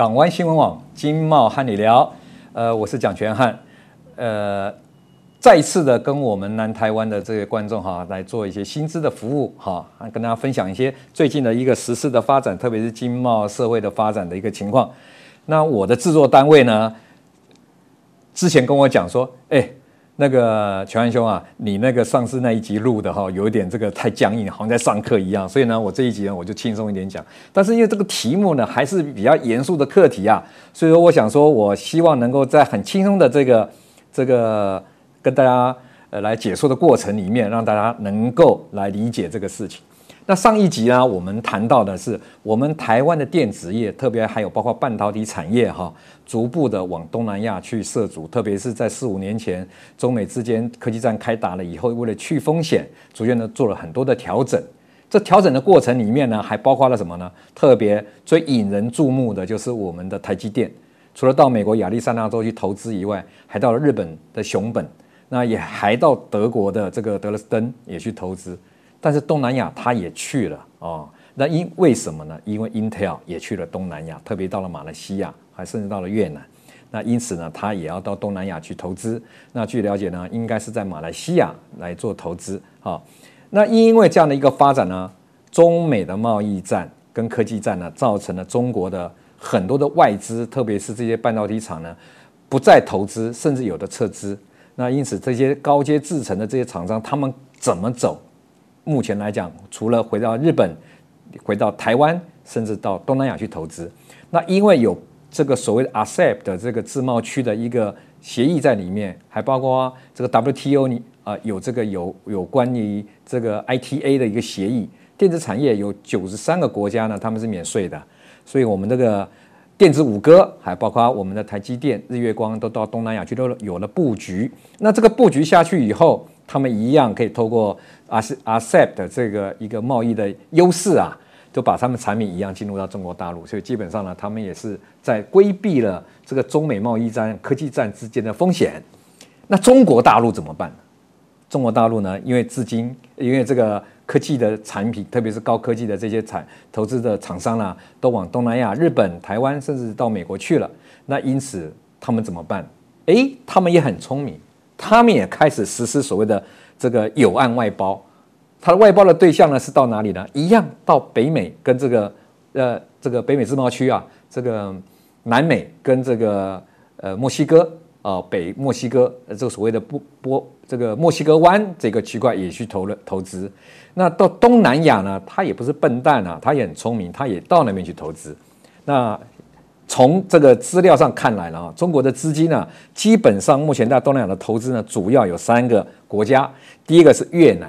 港湾新闻网经贸和你聊，呃，我是蒋全汉，呃，再次的跟我们南台湾的这些观众哈来做一些薪资的服务哈，跟大家分享一些最近的一个时事的发展，特别是经贸社会的发展的一个情况。那我的制作单位呢，之前跟我讲说，哎。那个全安兄啊，你那个上次那一集录的哈，有一点这个太僵硬，好像在上课一样。所以呢，我这一集呢，我就轻松一点讲。但是因为这个题目呢，还是比较严肃的课题啊，所以说我想说，我希望能够在很轻松的这个 这个跟大家呃来解说的过程里面，让大家能够来理解这个事情。那上一集呢，我们谈到的是我们台湾的电子业，特别还有包括半导体产业哈，逐步的往东南亚去涉足，特别是在四五年前中美之间科技战开打了以后，为了去风险，逐渐的做了很多的调整。这调整的过程里面呢，还包括了什么呢？特别最引人注目的就是我们的台积电，除了到美国亚利桑那州去投资以外，还到了日本的熊本，那也还到德国的这个德累斯顿也去投资。但是东南亚他也去了哦，那因为什么呢？因为 Intel 也去了东南亚，特别到了马来西亚，还甚至到了越南。那因此呢，他也要到东南亚去投资。那据了解呢，应该是在马来西亚来做投资好、那因为这样的一个发展呢，中美的贸易战跟科技战呢，造成了中国的很多的外资，特别是这些半导体厂呢，不再投资，甚至有的撤资。那因此这些高阶制程的这些厂商，他们怎么走？目前来讲，除了回到日本、回到台湾，甚至到东南亚去投资，那因为有这个所谓的 RCEP 的这个自贸区的一个协议在里面，还包括这个 WTO 你啊有这个有有关于这个 ITA 的一个协议，电子产业有九十三个国家呢，他们是免税的，所以我们这个电子五哥，还包括我们的台积电、日月光都到东南亚去都有了布局。那这个布局下去以后，他们一样可以透过 RCEP 的这个一个贸易的优势啊，就把他们产品一样进入到中国大陆，所以基本上呢，他们也是在规避了这个中美贸易战、科技战之间的风险。那中国大陆怎么办？中国大陆呢，因为至今因为这个科技的产品，特别是高科技的这些产投资的厂商呢，都往东南亚、日本、台湾，甚至到美国去了。那因此他们怎么办？诶，他们也很聪明。他们也开始实施所谓的这个友岸外包，它的外包的对象呢是到哪里呢？一样到北美跟这个呃这个北美自贸区啊，这个南美跟这个呃墨西哥啊、北墨西哥这个所谓的波波这个墨西哥湾这个区块也去投了投资。那到东南亚呢，他也不是笨蛋啊，他也很聪明，他也到那边去投资。那从这个资料上看来了啊，中国的资金呢，基本上目前在东南亚的投资呢，主要有三个国家，第一个是越南，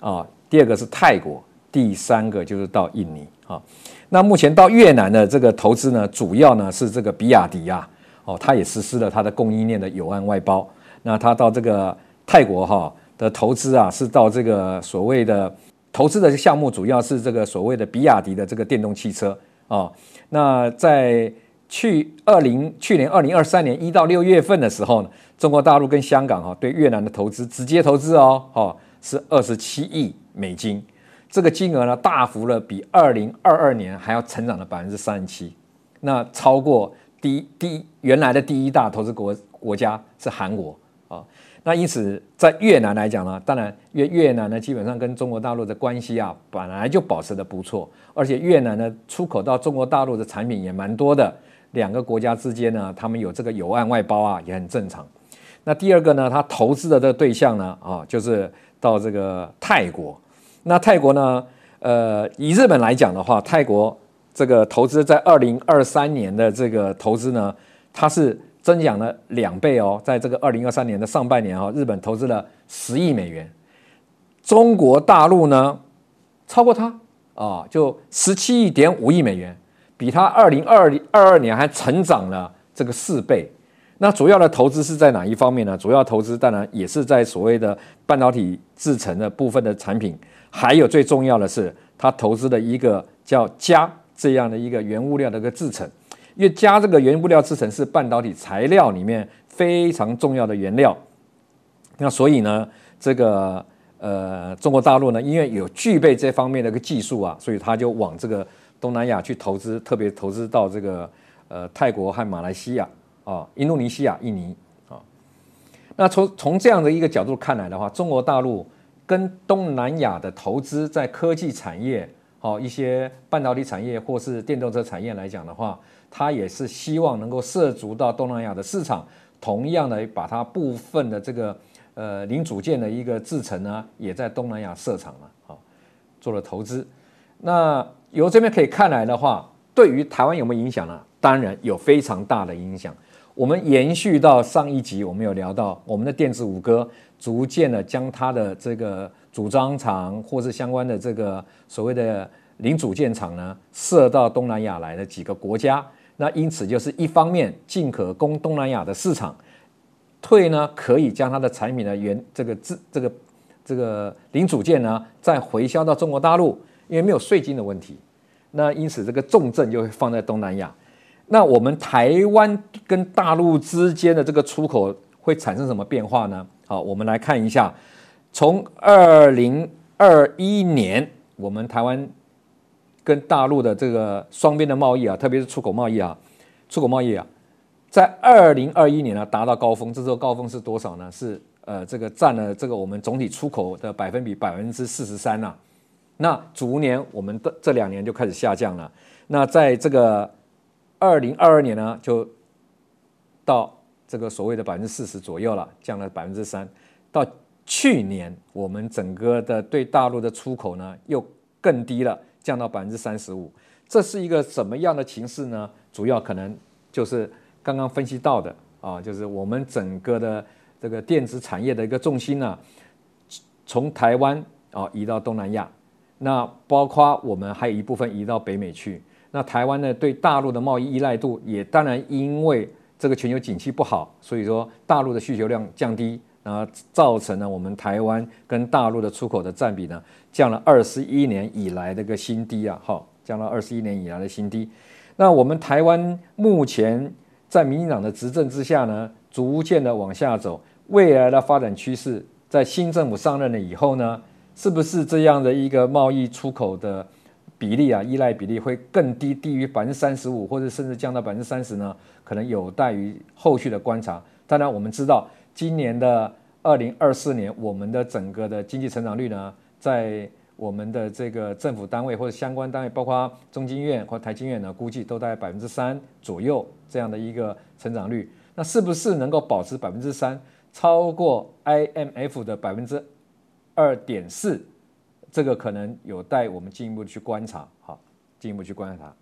啊，第二个是泰国，第三个就是到印尼啊。那目前到越南的这个投资呢，主要呢是这个比亚迪啊，哦，它也实施了它的供应链的有岸外包。那它到这个泰国哈的投资啊，是到这个所谓的投资的项目，主要是这个所谓的比亚迪的这个电动汽车啊。那在去二零去年二零二三年一到六月份的时候呢，中国大陆跟香港哈对越南的投资直接投资哦，哈是二十七亿美金，这个金额呢大幅的比二零二二年还要成长了百分之三十七，那超过第第原来的第一大投资国国家是韩国啊，那因此在越南来讲呢，当然越越南呢基本上跟中国大陆的关系啊本来就保持的不错，而且越南呢出口到中国大陆的产品也蛮多的。两个国家之间呢，他们有这个友岸外包啊，也很正常。那第二个呢，他投资的这个对象呢，啊，就是到这个泰国。那泰国呢，呃，以日本来讲的话，泰国这个投资在二零二三年的这个投资呢，它是增长了两倍哦。在这个二零二三年的上半年啊，日本投资了十亿美元，中国大陆呢超过它啊，就十七点五亿美元。比它二零二二二年还成长了这个四倍，那主要的投资是在哪一方面呢？主要投资当然也是在所谓的半导体制成的部分的产品，还有最重要的是，它投资的一个叫镓这样的一个原物料的一个制成，因为镓这个原物料制成是半导体材料里面非常重要的原料，那所以呢，这个呃中国大陆呢，因为有具备这方面的一个技术啊，所以它就往这个。东南亚去投资，特别投资到这个呃泰国和马来西亚啊，印度尼西亚、印尼啊。那从从这样的一个角度看来的话，中国大陆跟东南亚的投资在科技产业、哦一些半导体产业或是电动车产业来讲的话，它也是希望能够涉足到东南亚的市场，同样的把它部分的这个呃零组件的一个制程呢，也在东南亚设厂了，好做了投资。那由这边可以看来的话，对于台湾有没有影响呢？当然有非常大的影响。我们延续到上一集，我们有聊到我们的电子五哥逐渐的将它的这个组装厂或是相关的这个所谓的零组件厂呢，设到东南亚来的几个国家。那因此就是一方面进可攻东南亚的市场，退呢可以将它的产品的原这个制这个这个零组件呢再回销到中国大陆，因为没有税金的问题。那因此这个重镇就会放在东南亚。那我们台湾跟大陆之间的这个出口会产生什么变化呢？好，我们来看一下，从二零二一年，我们台湾跟大陆的这个双边的贸易啊，特别是出口贸易啊，出口贸易啊，在二零二一年呢达到高峰，这时候高峰是多少呢？是呃这个占了这个我们总体出口的百分比百分之四十三呐。那逐年我们的这两年就开始下降了。那在这个二零二二年呢，就到这个所谓的百分之四十左右了，降了百分之三。到去年，我们整个的对大陆的出口呢，又更低了，降到百分之三十五。这是一个什么样的情势呢？主要可能就是刚刚分析到的啊，就是我们整个的这个电子产业的一个重心呢，从台湾啊移到东南亚，那包括我们还有一部分移到北美去。那台湾呢，对大陆的贸易依赖度也当然因为这个全球景气不好，所以说大陆的需求量降低，然后造成了我们台湾跟大陆的出口的占比呢降了二十一年以来的个新低啊，好，降了二十一年以来的新低。那我们台湾目前在民进党的执政之下呢，逐渐的往下走，未来的发展趋势，在新政府上任了以后呢，是不是这样的一个贸易出口的？比例啊，依赖比例会更低，低于百分之三十五，或者甚至降到百分之三十呢？可能有待于后续的观察。当然，我们知道今年的二零二四年，我们的整个的经济成长率呢，在我们的这个政府单位或者相关单位，包括中经院或台经院呢，估计都在百分之三左右这样的一个成长率。那是不是能够保持百分之三，超过 IMF 的百分之二点四？这个可能有待我们进一步去观察，好，进一步去观察。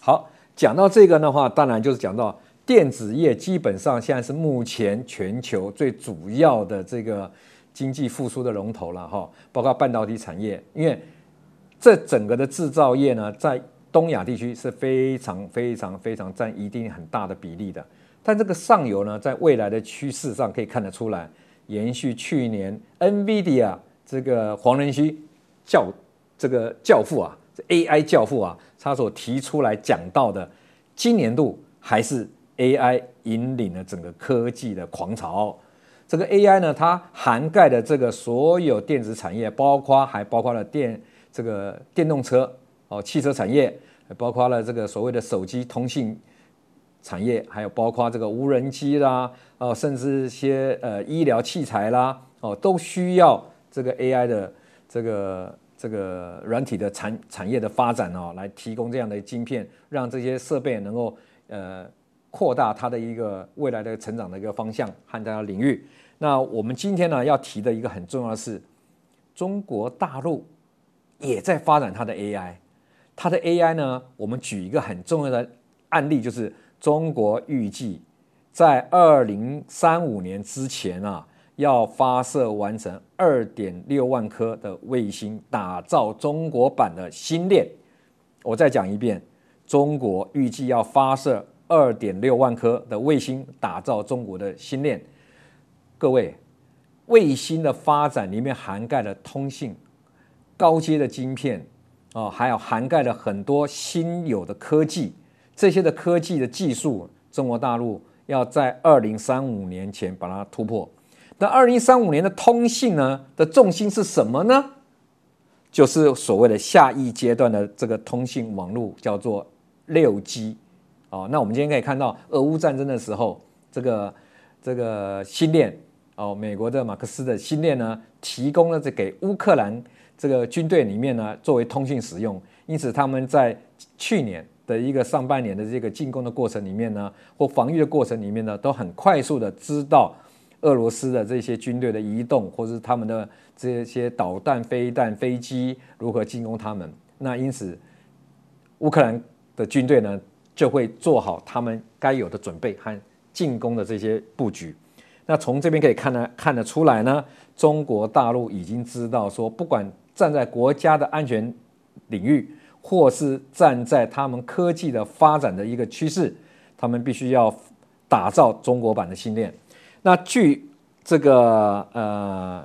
好，讲到这个的话，当然就是讲到电子业，基本上现在是目前全球最主要的这个经济复苏的龙头了，哈，包括半导体产业，因为这整个的制造业呢，在东亚地区是非常非常非常占一定很大的比例的，但这个上游呢，在未来的趋势上可以看得出来，延续去年 NVIDIA。这个黄仁勋教这个教父啊，AI 教父啊，他所提出来讲到的，今年度还是 AI 引领了整个科技的狂潮。这个 AI 呢，它涵盖的这个所有电子产业，包括还包括了电这个电动车哦，汽车产业，包括了这个所谓的手机通信产业，还有包括这个无人机啦，哦，甚至一些呃医疗器材啦，哦，都需要。这个 AI 的这个这个软体的产产业的发展哦，来提供这样的晶片，让这些设备能够呃扩大它的一个未来的成长的一个方向和它的领域。那我们今天呢要提的一个很重要的是，中国大陆也在发展它的 AI。它的 AI 呢，我们举一个很重要的案例，就是中国预计在二零三五年之前啊。要发射完成二点六万颗的卫星，打造中国版的星链。我再讲一遍，中国预计要发射二点六万颗的卫星，打造中国的星链。各位，卫星的发展里面涵盖了通信、高阶的晶片啊，还有涵盖了很多新有的科技。这些的科技的技术，中国大陆要在二零三五年前把它突破。那二零三五年的通信呢的重心是什么呢？就是所谓的下一阶段的这个通信网络，叫做六 G 哦。那我们今天可以看到，俄乌战争的时候，这个这个星链哦，美国的马克思的星链呢，提供了这给乌克兰这个军队里面呢，作为通信使用。因此，他们在去年的一个上半年的这个进攻的过程里面呢，或防御的过程里面呢，都很快速的知道俄罗斯的这些军队的移动，或是他们的这些导弹、飞弹、飞机如何进攻他们。那因此，乌克兰的军队呢，就会做好他们该有的准备和进攻的这些布局。那从这边可以看得看得出来呢，中国大陆已经知道说，不管站在国家的安全领域，或是站在他们科技的发展的一个趋势，他们必须要打造中国版的星链。那据这个呃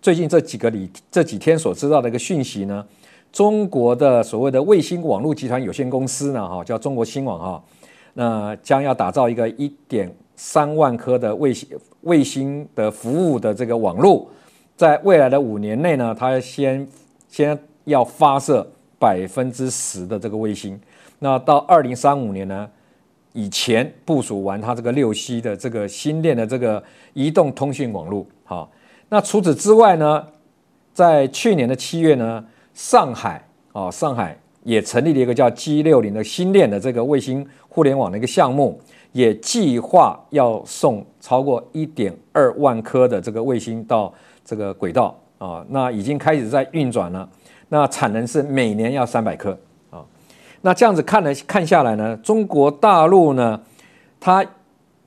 最近这几个里这几天所知道的一个讯息呢，中国的所谓的卫星网络集团有限公司呢，哈叫中国新网哈，那将要打造一个一点三万颗的卫星。卫星的服务的这个网络，在未来的五年内呢，它先先要发射百分之十的这个卫星，那到二零三五年呢，以前部署完它这个六 C 的这个星链的这个移动通讯网络。好，那除此之外呢，在去年的七月呢，上海啊，上海也成立了一个叫 G 六零的星链的这个卫星互联网的一个项目。也计划要送超过一点二万颗的这个卫星到这个轨道啊，那已经开始在运转了。那产能是每年要三百颗啊。那这样子看了看下来呢，中国大陆呢，它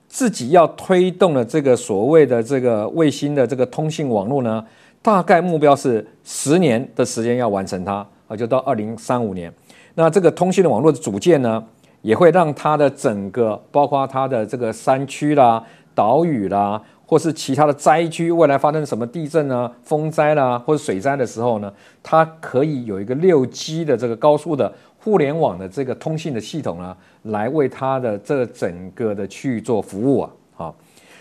自己要推动的这个所谓的这个卫星的这个通信网络呢，大概目标是十年的时间要完成它啊，就到二零三五年。那这个通信的网络的组件呢，也会让它的整个，包括它的这个山区啦、岛屿啦，或是其他的灾区，未来发生什么地震啊、风灾啦，或者水灾的时候呢，它可以有一个六 G 的这个高速的互联网的这个通信的系统呢，来为它的这整个的区域做服务啊。好，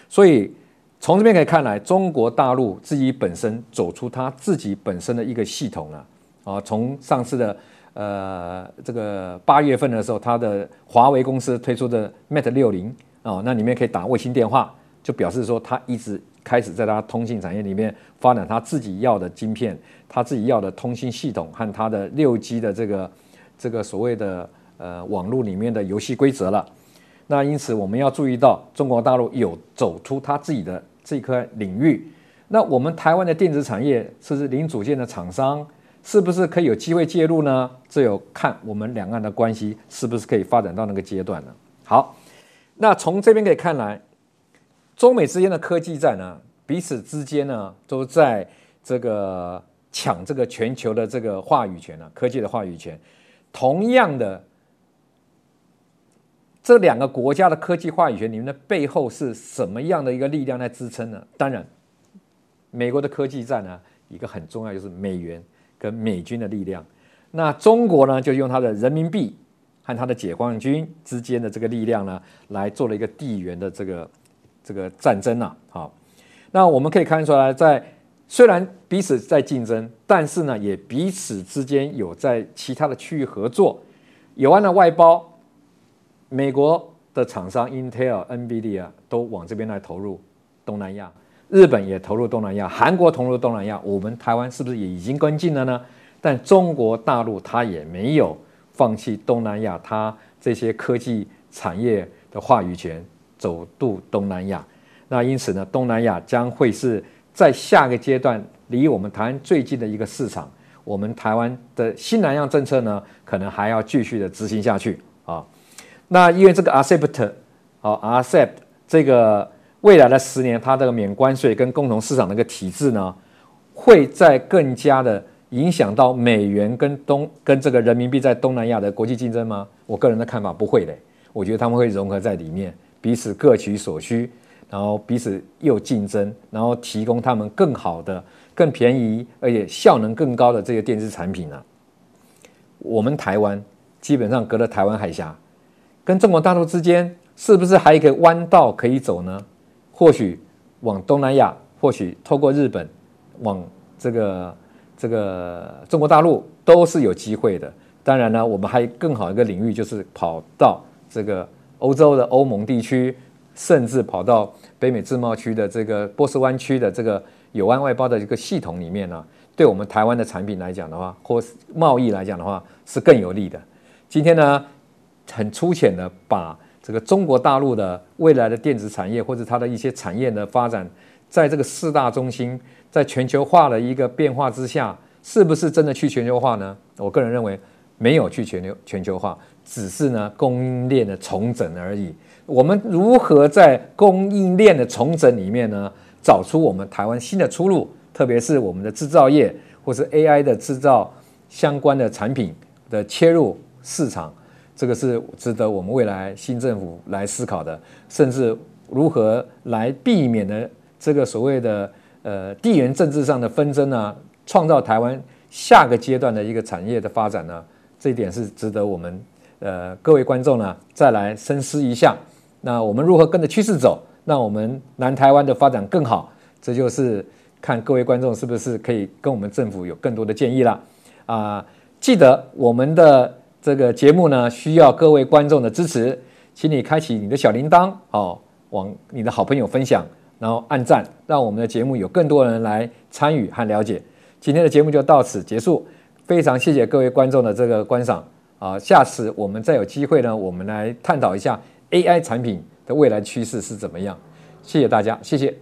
所以从这边可以看来，中国大陆自己本身走出它自己本身的一个系统了啊，从上次的。呃，这个八月份的时候，它的华为公司推出的 Mate 六零哦，那里面可以打卫星电话，就表示说它一直开始在它通信产业里面发展它自己要的晶片，它自己要的通信系统和它的六 G 的这个这个所谓的呃网络里面的游戏规则了。那因此我们要注意到，中国大陆有走出它自己的这一块领域。那我们台湾的电子产业是不是零组件的厂商？是不是可以有机会介入呢？这有看我们两岸的关系是不是可以发展到那个阶段呢？好，那从这边可以看来，中美之间的科技战呢，彼此之间呢都在这个抢这个全球的这个话语权呢，科技的话语权。同样的，这两个国家的科技话语权，你们的背后是什么样的一个力量在支撑呢？当然，美国的科技战呢，一个很重要就是美元。跟美军的力量，那中国呢，就用它的人民币和他的解放军之间的这个力量呢，来做了一个地缘的这个这个战争啊。好，那我们可以看出来，在虽然彼此在竞争，但是呢，也彼此之间有在其他的区域合作。有关的外包，美国的厂商 Intel、NVIDIA 都往这边来投入东南亚。日本也投入东南亚，韩国投入东南亚，我们台湾是不是也已经跟进了呢？但中国大陆它也没有放弃东南亚，它这些科技产业的话语权，走渡东南亚。那因此呢，东南亚将会是在下个阶段离我们台湾最近的一个市场。我们台湾的新南向政策呢，可能还要继续的执行下去啊。那因为这个 RCEP，好 RCEP 这个。未来的十年，它这个免关税跟共同市场的一个体制呢，会在更加的影响到美元跟东跟这个人民币在东南亚的国际竞争吗？我个人的看法不会的，我觉得他们会融合在里面，彼此各取所需，然后彼此又竞争，然后提供他们更好的、更便宜而且效能更高的这个电子产品呢。我们台湾基本上隔了台湾海峡，跟中国大陆之间是不是还有一个弯道可以走呢？或许往东南亚，或许透过日本，往这个这个中国大陆都是有机会的。当然呢，我们还更好一个领域就是跑到这个欧洲的欧盟地区，甚至跑到北美自贸区的这个波斯湾区的这个友岸外包的一个系统里面呢，对我们台湾的产品来讲的话，或贸易来讲的话，是更有利的。今天呢，很粗浅的把这个中国大陆的未来的电子产业或者它的一些产业的发展，在这个四大中心，在全球化的一个变化之下，是不是真的去全球化呢？我个人认为没有去全球全球化，只是呢供应链的重整而已。我们如何在供应链的重整里面呢，找出我们台湾新的出路？特别是我们的制造业或是 AI 的制造相关的产品的切入市场，这个是值得我们未来新政府来思考的，甚至如何来避免呢这个所谓的呃地缘政治上的纷争呢，创造台湾下个阶段的一个产业的发展呢？这一点是值得我们呃各位观众呢再来深思一下。那我们如何跟着趋势走，让我们南台湾的发展更好？这就是。看各位观众是不是可以跟我们政府有更多的建议了啊？记得我们的这个节目呢，需要各位观众的支持，请你开启你的小铃铛哦，往你的好朋友分享，然后按赞，让我们的节目有更多人来参与和了解。今天的节目就到此结束，非常谢谢各位观众的这个观赏啊！下次我们再有机会呢，我们来探讨一下 AI 产品的未来趋势是怎么样。谢谢大家，谢谢。